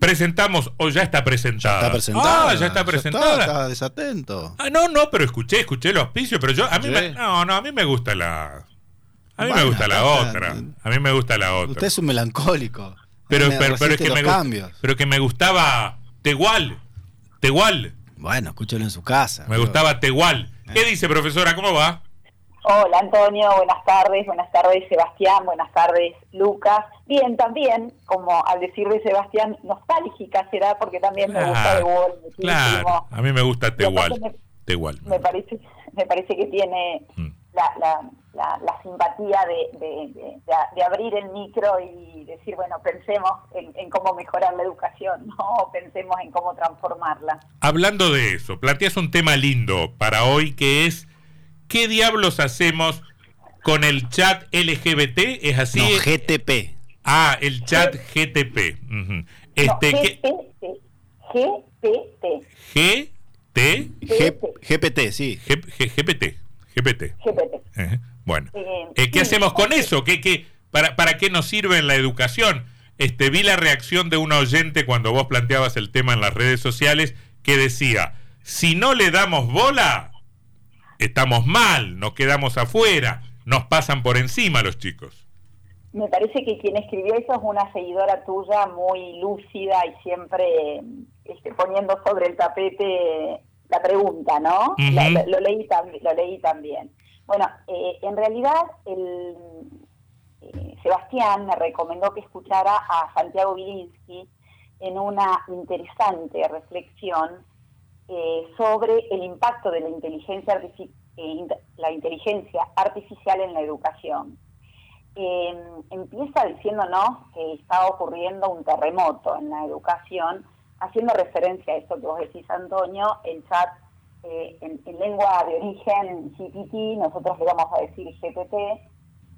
presentamos o ya está presentada. está presentada. Ah, ya está presentada. está desatento. Ah, no, no, pero escuché, escuché los auspicios, pero yo a mí me, no, no, a mí me gusta la a mí me gusta la está- otra. A mí me gusta la otra. Usted es un melancólico. pero, Me pero, pero es que me cambios. pero que me gustaba Tehual. Tehual. Bueno, escúchelo en su casa. Me gustaba Tehual. ¿Qué dice, profesora? ¿Cómo va? Hola Antonio, buenas tardes, buenas tardes Sebastián, buenas tardes Lucas. Bien, también, como al decir de Sebastián, nostálgica será porque también me gusta de Wall muchísimo. Claro, a mí me gusta Y aparte Tehual. me- Tehual. Me parece, me parece que tiene Mm. la, la, la, la simpatía de, de, de- de abrir el micro y decir, bueno, pensemos en, en cómo mejorar la educación, ¿no? O pensemos en cómo transformarla. Hablando de eso, planteas un tema lindo para hoy que es ¿qué diablos hacemos con el chat LGBT? ¿Es así? No, GTP. Ah, el chat GTP. Ujú. Este, no, ¿qué? GPT, GPT, GT, G- GPT, sí. G- G- GPT, GPT. GPT. Ejé. Bueno, Eh, Eh, ¿qué sí, hacemos con eso? ¿Qué, qué, para, ¿Para qué nos sirve en la educación? Este, vi la reacción de un oyente cuando vos planteabas el tema en las redes sociales que decía, si no le damos bola, estamos mal, nos quedamos afuera, nos pasan por encima los chicos. Me parece que quien escribió eso es una seguidora tuya muy lúcida y siempre este, poniendo sobre el tapete la pregunta, ¿no? Lo, lo leí también, lo leí también. Bueno, eh, en realidad el eh, Sebastián me recomendó que escuchara a Santiago Bilinsky en una interesante reflexión eh, sobre el impacto de la inteligencia, eh, la inteligencia artificial en la educación. Eh, empieza diciéndonos que está ocurriendo un terremoto en la educación, haciendo referencia a eso que vos decís, Antonio, el chat eh, en, en lengua de origen GPT, nosotros le vamos a decir GPT,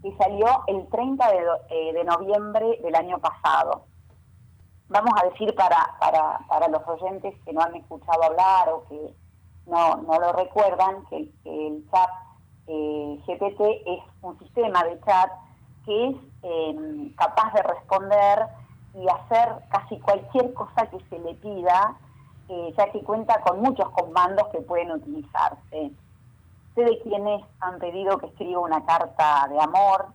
que salió el 30 de, eh, de noviembre del año pasado. Vamos a decir para, para, para los oyentes que no han escuchado hablar o que no, no lo recuerdan, que, el chat eh, GPT es un sistema de chat que es eh, capaz de responder y hacer casi cualquier cosa que se le pida, eh, ya que cuenta con muchos comandos que pueden utilizarse. Sé de quienes han pedido que escriba una carta de amor,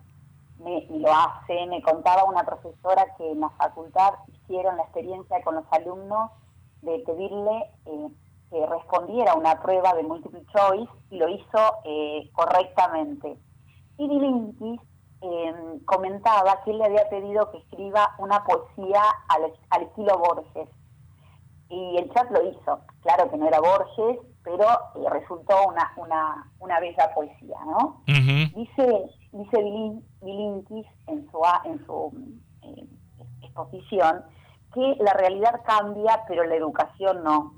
me, lo hace. Me contaba una profesora que en la facultad hicieron la experiencia con los alumnos de pedirle eh, que respondiera una prueba de multiple choice y lo hizo eh, correctamente. Y Bilinkis eh, comentaba que él le había pedido que escriba una poesía al, al estilo Borges. Y el chat lo hizo. Claro que no era Borges, pero eh, resultó una, una, una bella poesía, ¿no? Dice, dice Bilin- Bilinkis en su, en su eh, exposición que la realidad cambia, pero la educación no.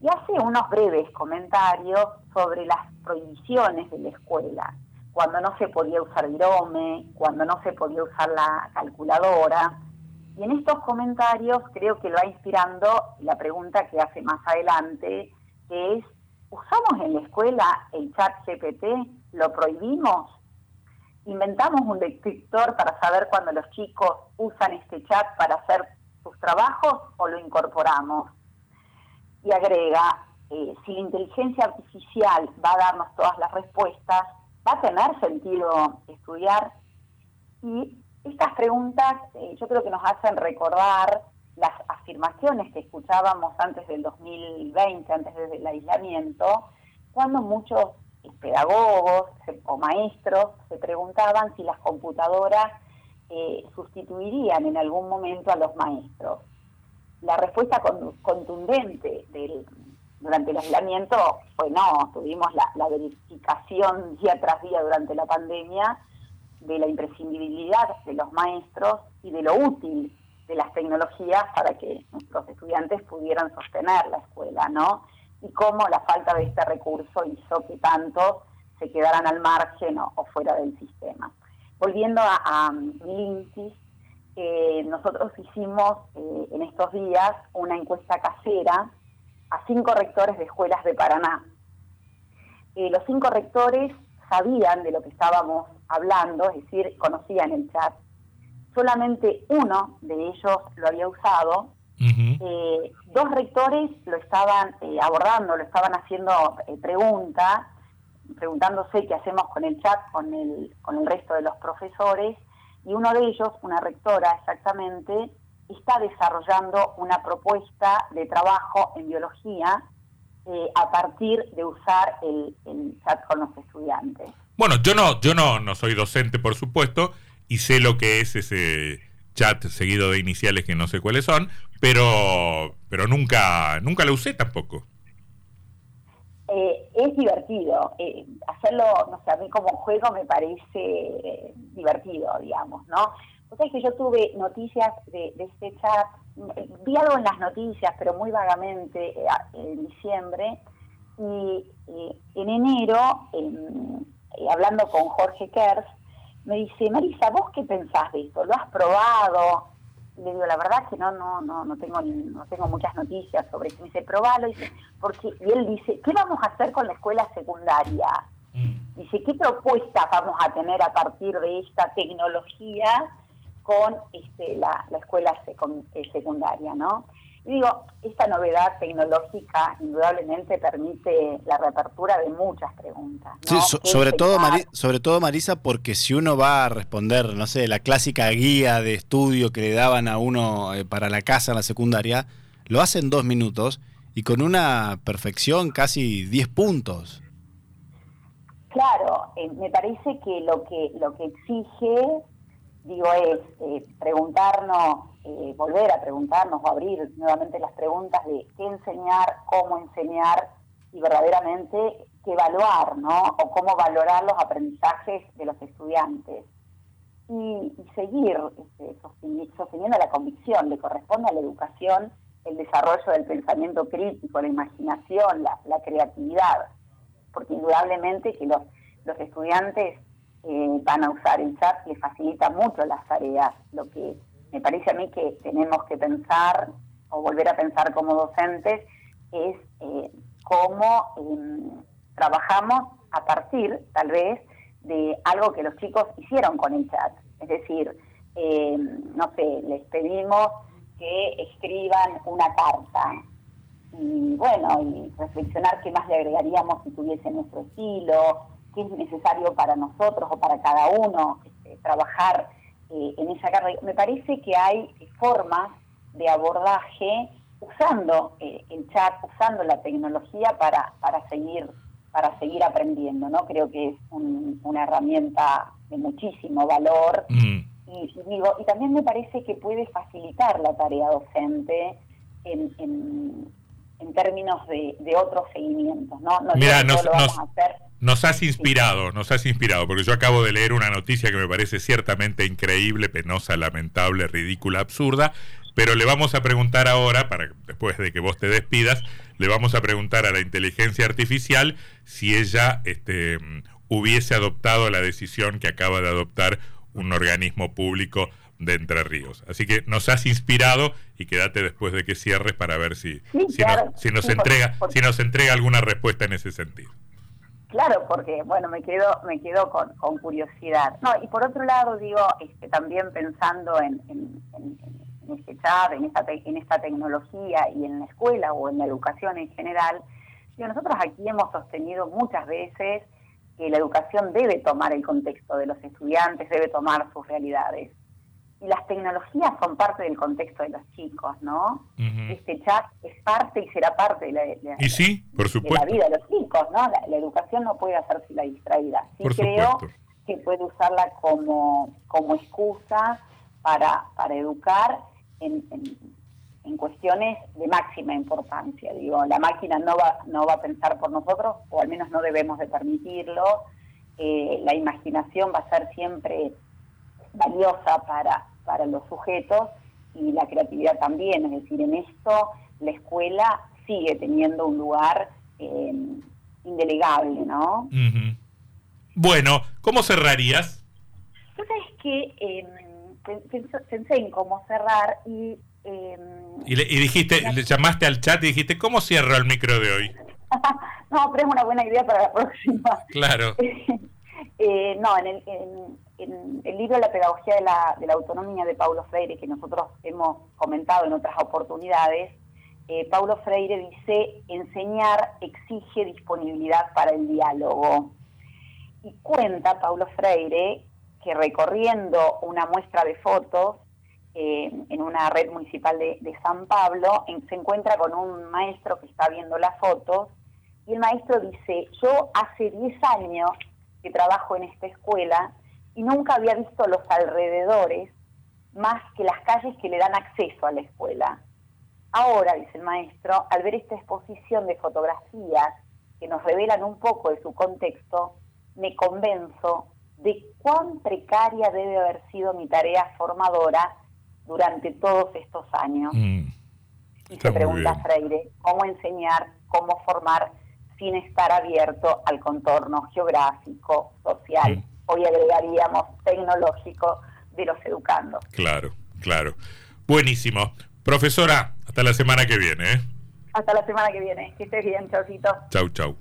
Y hace unos breves comentarios sobre las prohibiciones de la escuela, cuando no se podía usar virome, cuando no se podía usar la calculadora. Y en estos comentarios creo que lo va inspirando la pregunta que hace más adelante, que es, ¿usamos en la escuela el chat GPT? ¿Lo prohibimos? Inventamos un detector para saber cuando los chicos usan este chat para hacer sus trabajos o lo incorporamos. Y agrega, eh, si la inteligencia artificial va a darnos todas las respuestas, ¿va a tener sentido estudiar? Y estas preguntas eh, yo creo que nos hacen recordar las afirmaciones que escuchábamos antes del 2020, antes del aislamiento, cuando muchos pedagogos o maestros se preguntaban si las computadoras eh, sustituirían en algún momento a los maestros. La respuesta con- contundente del- durante el aislamiento fue no, tuvimos la, la verificación día tras día durante la pandemia de la imprescindibilidad de los maestros y de lo útil de las tecnologías para que nuestros estudiantes pudieran sostener la escuela, ¿no? Y cómo la falta de este recurso hizo que tantos se quedaran al margen o, fuera del sistema. Volviendo a, a Milinkis, eh, nosotros hicimos eh, en estos días una encuesta casera a cinco rectores de escuelas de Paraná. Eh, los cinco rectores sabían de lo que estábamos hablando, es decir, conocían el chat. Solamente uno de ellos lo había usado eh, dos rectores lo estaban eh, abordando, lo estaban haciendo eh, preguntas, preguntándose qué hacemos con el chat, con el, con el resto de los profesores, y uno de ellos, una rectora exactamente, está desarrollando una propuesta de trabajo en biología a partir de usar el, el, chat con los estudiantes. Bueno, yo no, yo no, no soy docente, por supuesto, y sé lo que es ese chat seguido de iniciales que no sé cuáles son, pero, pero nunca, nunca lo usé tampoco. Eh, es divertido. Eh, hacerlo, no sé, a mí como juego me parece eh, divertido, digamos, ¿no? O sea, que yo tuve noticias de, este chat, vi algo en las noticias, pero muy vagamente en diciembre, y en enero, hablando con Jorge Kers, me dice, Marisa, ¿vos qué pensás de esto? ¿Lo has probado? le digo, la verdad que no, no, no, no tengo no tengo muchas noticias sobre eso. Me dice, probalo, dice, porque, y él dice, ¿qué vamos a hacer con la escuela secundaria? Mm. Dice, ¿qué propuestas vamos a tener a partir de esta tecnología con este, la, la escuela eh, secundaria, no? Digo, esta novedad tecnológica indudablemente permite la reapertura de muchas preguntas. Sí, sobre, todo, sobre todo, Marisa, porque si uno va a responder, no sé, la clásica guía de estudio que le daban a uno eh, para la casa en la secundaria, lo hace en dos minutos y con una perfección casi 10 puntos. Claro, eh, me parece que lo que lo que exige digo, es eh, preguntarnos, eh, volver a preguntarnos o abrir nuevamente las preguntas de qué enseñar, cómo enseñar y verdaderamente qué evaluar, ¿no? O cómo valorar los aprendizajes de los estudiantes. Y, seguir este, sosteniendo la convicción, le corresponde a la educación el desarrollo del pensamiento crítico, la imaginación, la, la creatividad, porque indudablemente que los, los estudiantes eh, van a usar el chat, les facilita mucho las tareas. Lo que me parece a mí que tenemos que pensar o volver a pensar como docentes es eh, cómo em, trabajamos a partir, tal vez, de algo que los chicos hicieron con el chat. Es decir, em, no sé, les pedimos que escriban una carta y bueno, y reflexionar qué más le agregaríamos si tuviese nuestro estilo, qué es necesario para nosotros o para cada uno este, trabajar eh, en esa carrera. Me parece que hay formas de abordaje usando eh, el chat, usando la tecnología para, para seguir para seguir aprendiendo, ¿no? Creo que es una herramienta de muchísimo valor mm. y, digo, y también me parece que puede facilitar la tarea docente en, en, términos de, otros seguimientos, ¿no? No Mira, nos, lo vamos a hacer nos has inspirado, nos has inspirado, porque yo acabo de leer una noticia que me parece ciertamente increíble, penosa, lamentable, ridícula, absurda, pero le vamos a preguntar ahora, para después de que vos te despidas, le vamos a preguntar a la inteligencia artificial si ella este, hubiese adoptado la decisión que acaba de adoptar un organismo público de Entre Ríos. Así que nos has inspirado y quédate después de que cierres para ver si, si, nos, entrega, si nos entrega alguna respuesta en ese sentido. Claro, porque bueno, me quedo me quedo con, curiosidad. No, y por otro lado digo, este, también pensando en, este chat, en esta en esta tecnología y en la escuela o en la educación en general, digo, nosotros aquí hemos sostenido muchas veces que la educación debe tomar el contexto de los estudiantes, debe tomar sus realidades y las tecnologías son parte del contexto de los chicos, ¿no? Este chat es parte y será parte de la, vida de los chicos, ¿no? La, educación no puede hacerse la distraída. Sí creo que puede usarla como, como excusa para, para educar en, en, cuestiones de máxima importancia. Digo, la máquina no va, no va a pensar por nosotros, o al menos no debemos de permitirlo. Eh, la imaginación va a ser siempre valiosa para, para los sujetos y la creatividad también. Es decir, en esto la escuela sigue teniendo un lugar eh, indelegable, ¿no? Bueno, ¿cómo cerrarías? Tú sabes que eh, pensé en cómo cerrar y... Em, y, dijiste, le llamaste al chat y dijiste, ¿cómo cierro el micro de hoy? no, pero es una buena idea para la próxima. Claro. Eh, no, en el, en, el, libro La pedagogía de la, de la, autonomía de Paulo Freire, que nosotros hemos comentado en otras oportunidades, eh, Paulo Freire dice, enseñar exige disponibilidad para el diálogo. Y cuenta Paulo Freire que recorriendo una muestra de fotos eh, en una red municipal de, San Pablo, se encuentra con un maestro que está viendo las fotos y el maestro dice, yo hace 10 años que trabajo en esta escuela y nunca había visto los alrededores más que las calles que le dan acceso a la escuela. Ahora, dice el maestro, al ver esta exposición de fotografías que nos revelan un poco de su contexto, me convenzo de cuán precaria debe haber sido mi tarea formadora durante todos estos años. Mm. y se pregunta Freire, ¿cómo enseñar, cómo formar sin estar abierto al contorno geográfico, social, mm. hoy agregaríamos tecnológico de los educandos? Claro, claro. Buenísimo. Profesora, hasta la semana que viene. ¿eh? Hasta la semana que viene. Que estés bien, chaucito. Chau, chau.